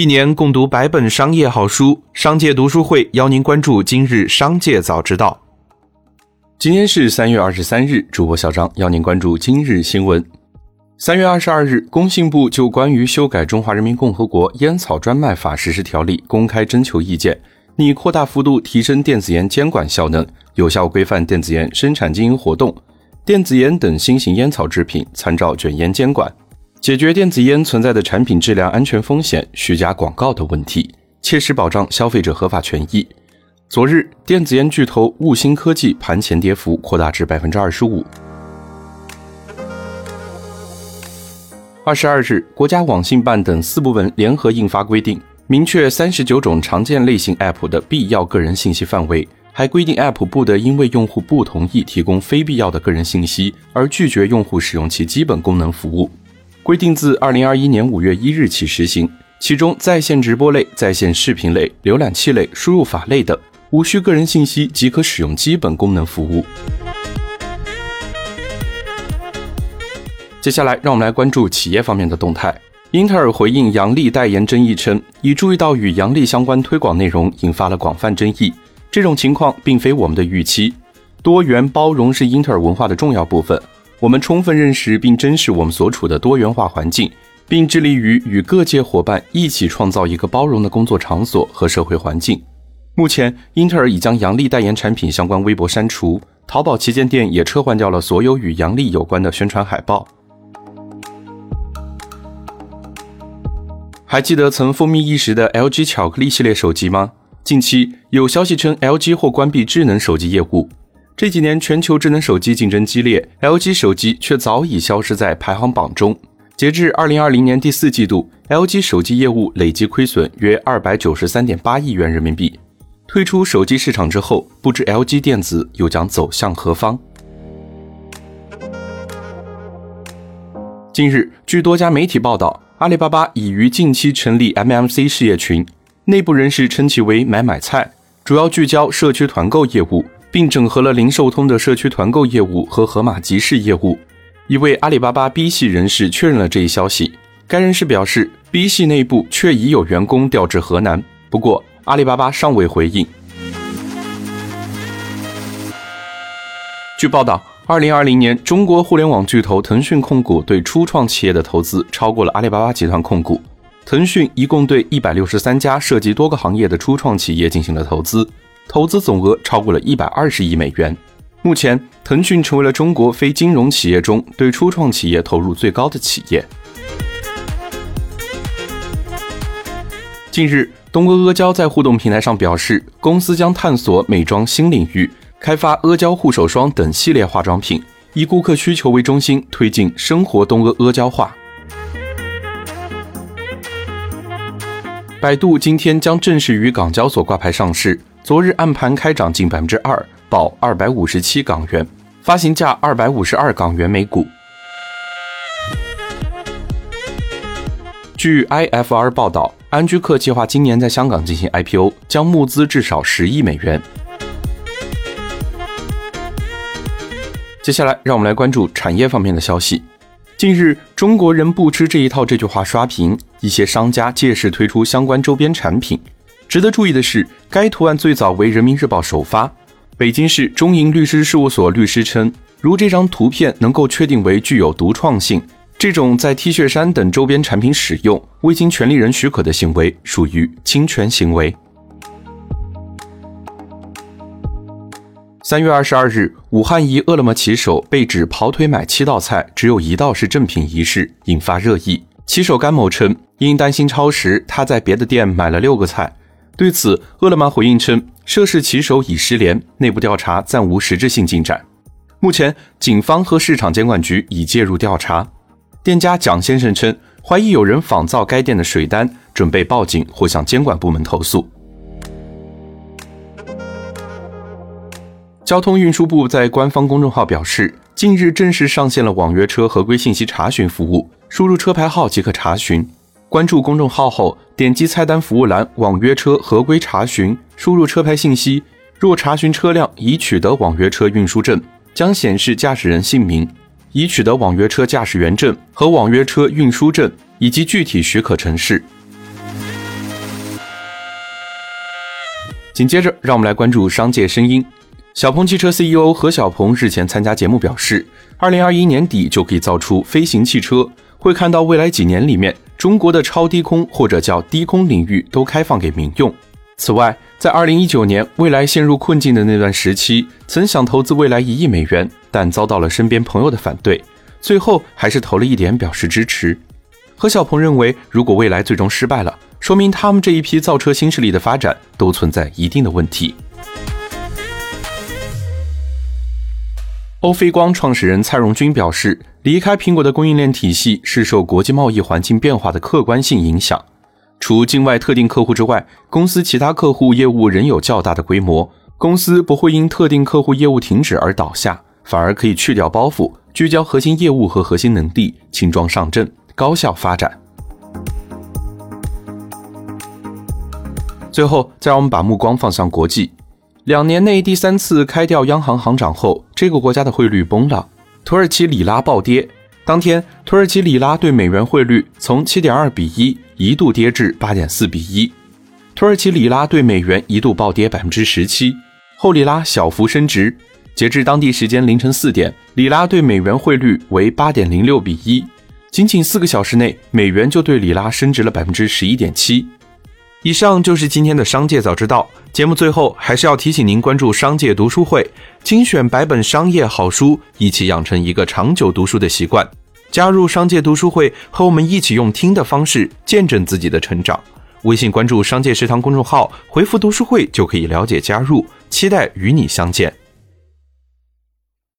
一年共读百本商业好书，商界读书会邀您关注今日商界早知道。今天是三月二十三日，主播小张邀您关注今日新闻。三月二十二日，工信部就关于修改《中华人民共和国烟草专卖法实施条例》公开征求意见，拟扩大幅度提升电子烟监管效能，有效规范电子烟生产经营活动，电子烟等新型烟草制品参照卷烟监管。解决电子烟存在的产品质量安全风险、虚假广告的问题，切实保障消费者合法权益。昨日，电子烟巨头悟新科技盘前跌幅扩大至百分之二十五。二十二日，国家网信办等四部门联合印发规定，明确三十九种常见类型 App 的必要个人信息范围，还规定 App 不得因为用户不同意提供非必要的个人信息而拒绝用户使用其基本功能服务。规定自二零二一年五月一日起实行，其中在线直播类、在线视频类、浏览器类、输入法类等，无需个人信息即可使用基本功能服务。接下来，让我们来关注企业方面的动态。英特尔回应杨笠代言争议称，已注意到与杨笠相关推广内容引发了广泛争议，这种情况并非我们的预期。多元包容是英特尔文化的重要部分。我们充分认识并珍视我们所处的多元化环境，并致力于与各界伙伴一起创造一个包容的工作场所和社会环境。目前，英特尔已将杨笠代言产品相关微博删除，淘宝旗舰店也撤换掉了所有与杨笠有关的宣传海报。还记得曾风靡一时的 LG 巧克力系列手机吗？近期有消息称，LG 或关闭智能手机业务。这几年全球智能手机竞争激烈，LG 手机却早已消失在排行榜中。截至二零二零年第四季度，LG 手机业务累计亏损约二百九十三点八亿元人民币。退出手机市场之后，不知 LG 电子又将走向何方？近日，据多家媒体报道，阿里巴巴已于近期成立 MMC 事业群，内部人士称其为“买买菜”，主要聚焦社区团购业务。并整合了零售通的社区团购业务和盒马集市业务。一位阿里巴巴 B 系人士确认了这一消息。该人士表示，B 系内部确已有员工调至河南，不过阿里巴巴尚未回应。据报道，二零二零年，中国互联网巨头腾讯控股对初创企业的投资超过了阿里巴巴集团控股。腾讯一共对一百六十三家涉及多个行业的初创企业进行了投资。投资总额超过了一百二十亿美元。目前，腾讯成为了中国非金融企业中对初创企业投入最高的企业。近日，东阿阿胶在互动平台上表示，公司将探索美妆新领域，开发阿胶护手霜等系列化妆品，以顾客需求为中心，推进生活东阿阿胶化。百度今天将正式于港交所挂牌上市。昨日暗盘开涨近百分之二，报二百五十七港元，发行价二百五十二港元每股。据 IFR 报道，安居客计划今年在香港进行 IPO，将募资至少十亿美元。接下来，让我们来关注产业方面的消息。近日，“中国人不吃这一套”这句话刷屏，一些商家借势推出相关周边产品。值得注意的是，该图案最早为人民日报首发。北京市中银律师事务所律师称，如这张图片能够确定为具有独创性，这种在 T 恤衫等周边产品使用未经权利人许可的行为，属于侵权行为。三月二十二日，武汉一饿了么骑手被指跑腿买七道菜，只有一道是正品一事，引发热议。骑手甘某称，因担心超时，他在别的店买了六个菜。对此，饿了么回应称，涉事骑手已失联，内部调查暂无实质性进展。目前，警方和市场监管局已介入调查。店家蒋先生称，怀疑有人仿造该店的水单，准备报警或向监管部门投诉。交通运输部在官方公众号表示，近日正式上线了网约车合规信息查询服务，输入车牌号即可查询。关注公众号后，点击菜单服务栏“网约车合规查询”，输入车牌信息。若查询车辆已取得网约车运输证，将显示驾驶人姓名；已取得网约车驾驶员证和网约车运输证以及具体许可城市。紧接着，让我们来关注商界声音。小鹏汽车 CEO 何小鹏日前参加节目表示，二零二一年底就可以造出飞行汽车，会看到未来几年里面，中国的超低空或者叫低空领域都开放给民用。此外，在二零一九年未来陷入困境的那段时期，曾想投资未来一亿美元，但遭到了身边朋友的反对，最后还是投了一点表示支持。何小鹏认为，如果未来最终失败了，说明他们这一批造车新势力的发展都存在一定的问题。欧菲光创始人蔡荣军表示，离开苹果的供应链体系是受国际贸易环境变化的客观性影响。除境外特定客户之外，公司其他客户业务仍有较大的规模。公司不会因特定客户业务停止而倒下，反而可以去掉包袱，聚焦核心业务和核心能力，轻装上阵，高效发展。最后，再让我们把目光放向国际。两年内第三次开掉央行行长后，这个国家的汇率崩了，土耳其里拉暴跌。当天，土耳其里拉对美元汇率从七点二比一一度跌至八点四比一，土耳其里拉对美元一度暴跌百分之十七，后里拉小幅升值。截至当地时间凌晨四点，里拉对美元汇率为八点零六比一，仅仅四个小时内，美元就对里拉升值了百分之十一点七。以上就是今天的商界早知道。节目最后还是要提醒您关注商界读书会，精选百本商业好书，一起养成一个长久读书的习惯。加入商界读书会，和我们一起用听的方式见证自己的成长。微信关注商界食堂公众号，回复读书会就可以了解加入。期待与你相见。